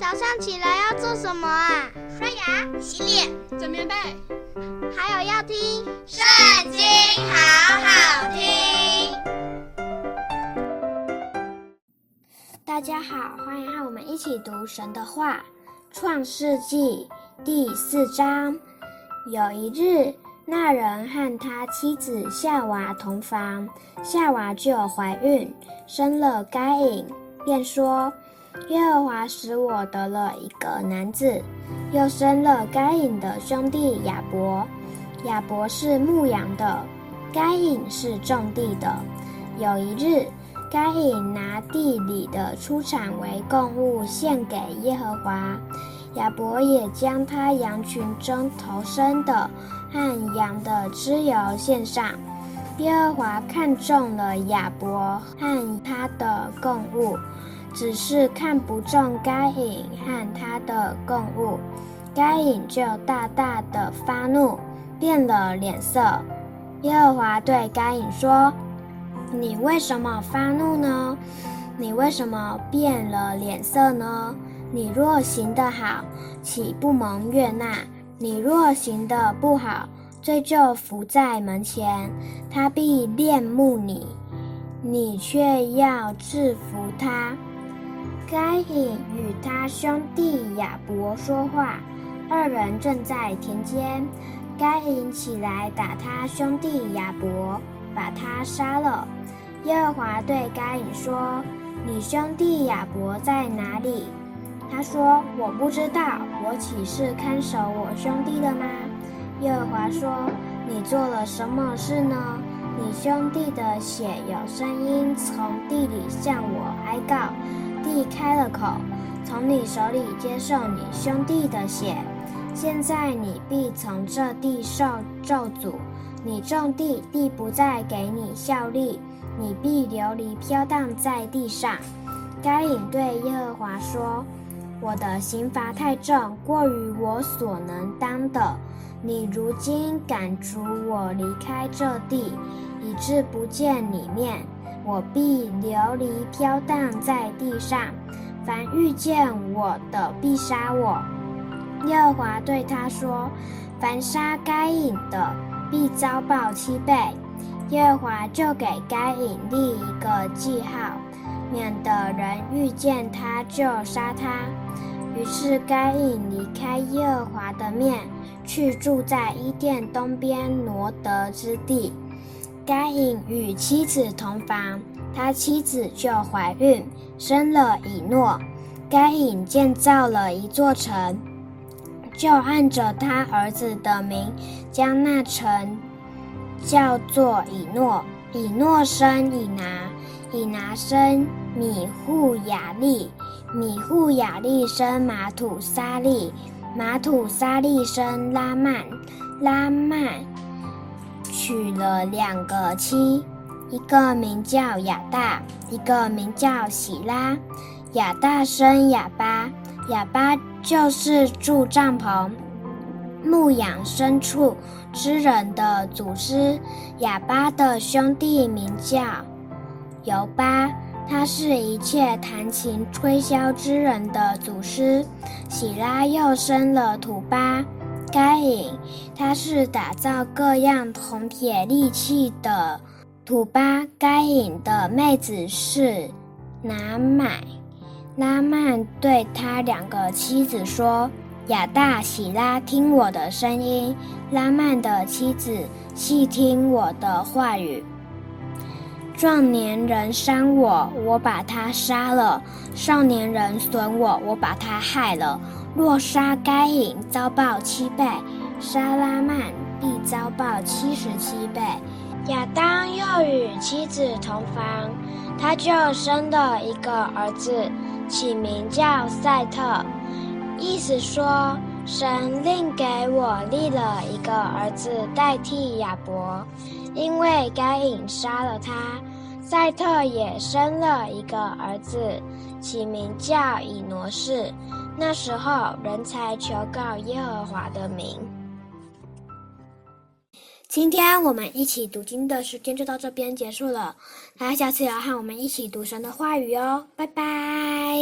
早上起来要做什么啊？刷牙、洗脸、整棉被，还有要听《圣经》，好好听。大家好，欢迎和我们一起读神的话，《创世纪》第四章。有一日，那人和他妻子夏娃同房，夏娃就怀孕，生了该隐，便说。耶和华使我得了一个男子，又生了该隐的兄弟亚伯。亚伯是牧羊的，该隐是种地的。有一日，该隐拿地里的出产为供物献给耶和华，亚伯也将他羊群中头生的和羊的脂油献上。耶和华看中了亚伯和他的供物。只是看不中该隐和他的供物，该隐就大大的发怒，变了脸色。耶和华对该隐说：“你为什么发怒呢？你为什么变了脸色呢？你若行得好，岂不蒙悦纳？你若行得不好，罪就伏在门前，他必恋慕你，你却要制服他。”该隐与他兄弟亚伯说话，二人正在田间。该隐起来打他兄弟亚伯，把他杀了。耶和华对该隐说：“你兄弟亚伯在哪里？”他说：“我不知道，我岂是看守我兄弟的吗？”耶和华说：“你做了什么事呢？你兄弟的血有声音从地里向我哀告。”地开了口，从你手里接受你兄弟的血。现在你必从这地受咒诅。你种地，地不再给你效力，你必流离飘荡在地上。该隐对耶和华说：“我的刑罚太重，过于我所能当的。你如今赶逐我离开这地，以致不见你面。”我必流离飘荡在地上，凡遇见我的必杀我。耶和华对他说：“凡杀该隐的，必遭报七倍。”耶和华就给该隐立一个记号，免得人遇见他就杀他。于是该隐离开耶和华的面，去住在伊甸东边挪得之地。该隐与妻子同房，他妻子就怀孕，生了以诺。该隐建造了一座城，就按着他儿子的名，将那城叫做以诺。以诺生以拿，以拿生米户雅利，米户雅利生玛土撒利，马土沙利生拉曼，拉曼。娶了两个妻，一个名叫亚大，一个名叫喜拉。亚大生亚巴，亚巴就是住帐篷、牧养牲畜之人的祖师。亚巴的兄弟名叫尤巴，他是一切弹琴吹箫之人的祖师。喜拉又生了土巴。该隐，他是打造各样铜铁利器的土巴。该隐的妹子是拿买。拉曼对他两个妻子说：“亚大、喜拉，听我的声音；拉曼的妻子，细听我的话语。壮年人伤我，我把他杀了；少年人损我，我把他害了。”若杀该隐，遭报七倍；杀拉曼，必遭报七十七倍。亚当又与妻子同房，他就生了一个儿子，起名叫赛特，意思说神另给我立了一个儿子代替亚伯，因为该隐杀了他。赛特也生了一个儿子，起名叫以挪士。那时候，人才求告耶和华的名。今天我们一起读经的时间就到这边结束了，大家下次要和我们一起读神的话语哦，拜拜。